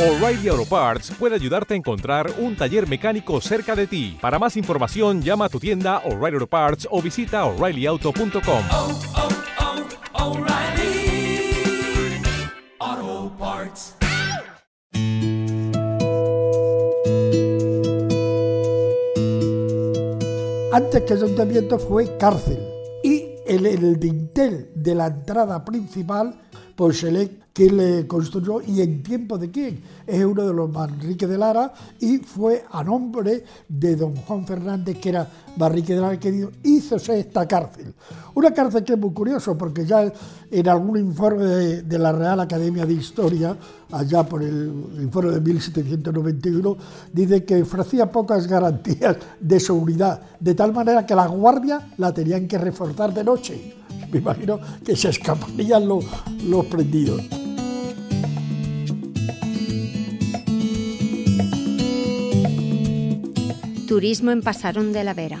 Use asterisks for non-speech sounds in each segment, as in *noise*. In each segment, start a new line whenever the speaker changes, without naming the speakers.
O'Reilly Auto Parts puede ayudarte a encontrar un taller mecánico cerca de ti. Para más información, llama a tu tienda O'Reilly Auto Parts o visita oreillyauto.com.
oh, oh, Parts.
Antes que ayuntamiento fue cárcel. Y el, el dintel de la entrada principal, pues se le construyó y en tiempo de quién. Es uno de los Manrique de Lara y fue a nombre de don Juan Fernández, que era Manrique de Lara, que hízose esta cárcel. Una cárcel que es muy curioso, porque ya en algún informe de, de la Real Academia de Historia, allá por el informe de 1791, dice que ofrecía pocas garantías de seguridad, de tal manera que la guardia la tenían que reforzar de noche. Me imagino que se escaparían los, los prendidos.
Turismo en Pasarón de la Vera.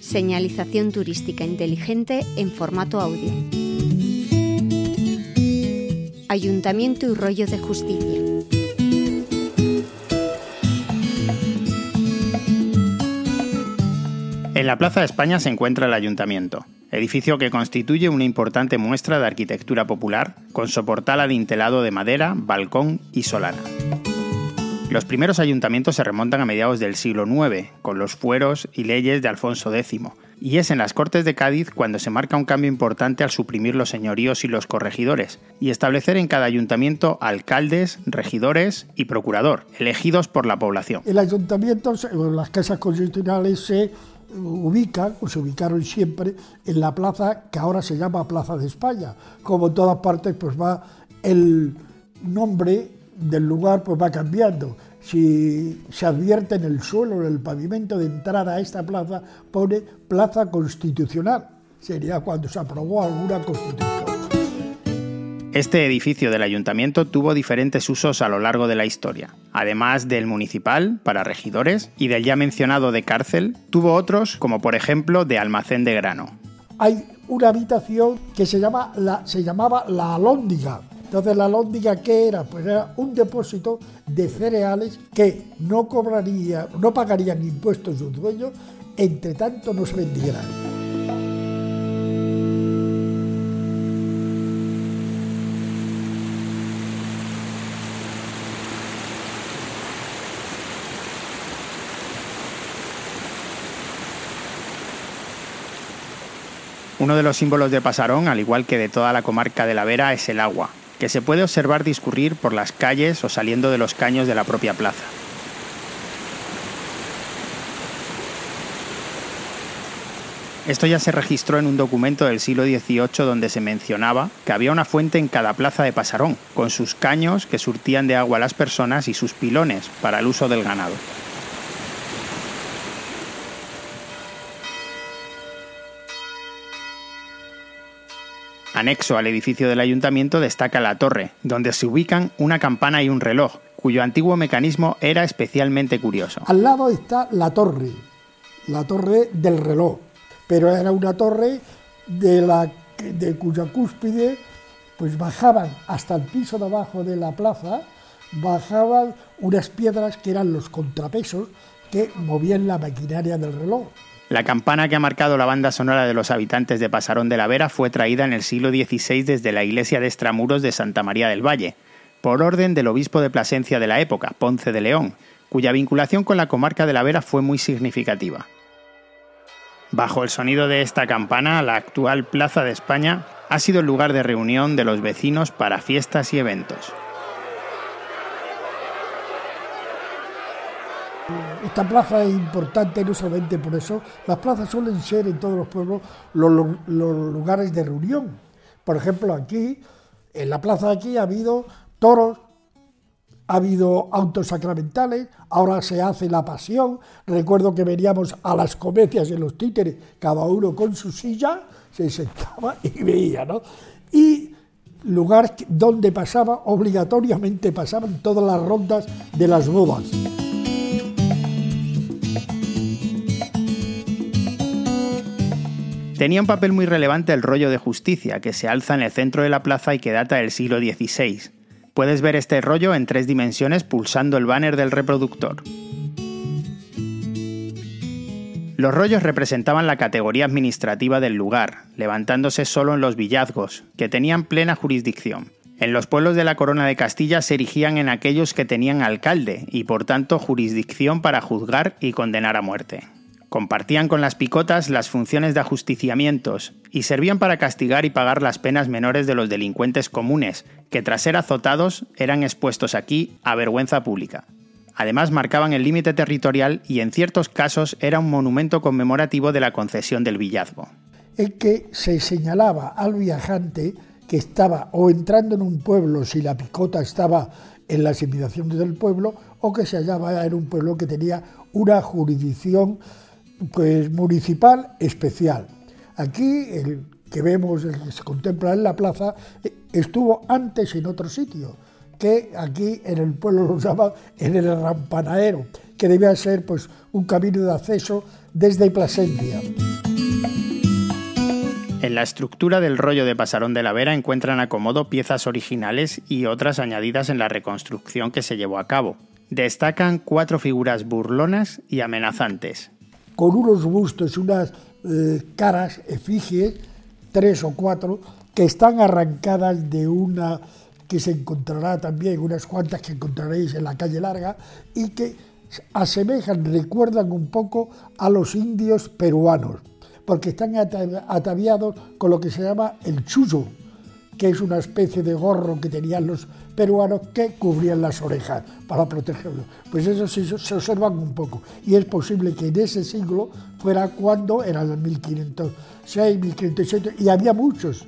Señalización turística inteligente en formato audio. Ayuntamiento y rollo de justicia.
En la Plaza de España se encuentra el Ayuntamiento, edificio que constituye una importante muestra de arquitectura popular, con soportal adintelado de madera, balcón y solana. Los primeros ayuntamientos se remontan a mediados del siglo IX, con los fueros y leyes de Alfonso X, y es en las Cortes de Cádiz cuando se marca un cambio importante al suprimir los señoríos y los corregidores, y establecer en cada ayuntamiento alcaldes, regidores y procurador, elegidos por la población.
El ayuntamiento, las casas constitucionales se ubican, o se ubicaron siempre, en la plaza que ahora se llama Plaza de España. Como en todas partes, pues va el nombre del lugar pues va cambiando. Si se advierte en el suelo, en el pavimento de entrada a esta plaza, pone Plaza Constitucional. Sería cuando se aprobó alguna constitución.
Este edificio del ayuntamiento tuvo diferentes usos a lo largo de la historia. Además del municipal, para regidores, y del ya mencionado de cárcel, tuvo otros, como por ejemplo de almacén de grano.
Hay una habitación que se, llama la, se llamaba la alóndiga. Entonces la alóndiga ¿qué era? Pues era un depósito de cereales que no cobraría, no pagarían impuestos sus dueños, entre tanto no se vendieran.
Uno de los símbolos de Pasarón, al igual que de toda la comarca de la Vera, es el agua, que se puede observar discurrir por las calles o saliendo de los caños de la propia plaza. Esto ya se registró en un documento del siglo XVIII donde se mencionaba que había una fuente en cada plaza de Pasarón, con sus caños que surtían de agua a las personas y sus pilones para el uso del ganado. Anexo al edificio del ayuntamiento destaca la torre, donde se ubican una campana y un reloj, cuyo antiguo mecanismo era especialmente curioso.
Al lado está la torre, la torre del reloj, pero era una torre de, la, de cuya cúspide pues bajaban hasta el piso de abajo de la plaza, bajaban unas piedras que eran los contrapesos que movían la maquinaria del reloj.
La campana que ha marcado la banda sonora de los habitantes de Pasarón de la Vera fue traída en el siglo XVI desde la iglesia de Extramuros de Santa María del Valle, por orden del obispo de Plasencia de la época, Ponce de León, cuya vinculación con la comarca de la Vera fue muy significativa. Bajo el sonido de esta campana, la actual Plaza de España ha sido el lugar de reunión de los vecinos para fiestas y eventos.
Esta plaza es importante no solamente por eso, las plazas suelen ser en todos los pueblos los, lugares de reunión. Por ejemplo, aquí, en la plaza de aquí ha habido toros, ha habido autos sacramentales, ahora se hace la pasión. Recuerdo que veníamos a las comedias en los títeres, cada uno con su silla, se sentaba *laughs* y veía, ¿no? Y lugar donde pasaba, obligatoriamente pasaban todas las rondas de las bodas.
Tenía un papel muy relevante el rollo de justicia, que se alza en el centro de la plaza y que data del siglo XVI. Puedes ver este rollo en tres dimensiones pulsando el banner del reproductor. Los rollos representaban la categoría administrativa del lugar, levantándose solo en los villazgos, que tenían plena jurisdicción. En los pueblos de la Corona de Castilla se erigían en aquellos que tenían alcalde y por tanto jurisdicción para juzgar y condenar a muerte. Compartían con las picotas las funciones de ajusticiamientos y servían para castigar y pagar las penas menores de los delincuentes comunes, que tras ser azotados eran expuestos aquí a vergüenza pública. Además marcaban el límite territorial y en ciertos casos era un monumento conmemorativo de la concesión del villazgo.
En que se señalaba al viajante que estaba o entrando en un pueblo si la picota estaba en las inmediaciones del pueblo o que se hallaba en un pueblo que tenía una jurisdicción pues, municipal especial. Aquí el que vemos, el que se contempla en la plaza, eh, estuvo antes en otro sitio, que aquí en el pueblo lo llaman en el rampanaero, que debía ser pues, un camino de acceso desde Plasencia.
En la estructura del rollo de Pasarón de la Vera encuentran acomodo piezas originales y otras añadidas en la reconstrucción que se llevó a cabo. Destacan cuatro figuras burlonas y amenazantes,
con unos bustos, unas eh, caras, efigies, tres o cuatro, que están arrancadas de una que se encontrará también, unas cuantas que encontraréis en la calle larga, y que asemejan, recuerdan un poco a los indios peruanos, porque están ataviados con lo que se llama el chullo, que es una especie de gorro que tenían los peruanos que cubrían las orejas para protegerlos. Pues eso sí se observan un poco. Y es posible que en ese siglo fuera cuando era el 1506, 1507, y había muchos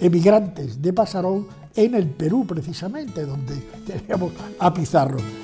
emigrantes de Pasarón en el Perú precisamente, donde teníamos a Pizarro.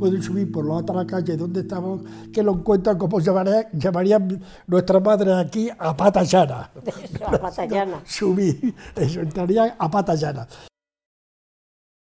Pueden subir por la otra calle donde estamos, que lo encuentran como llamarían, llamarían nuestra madre aquí a pata llana. *laughs*
a pata llana. *laughs*
subir, eso, entrarían a pata llana.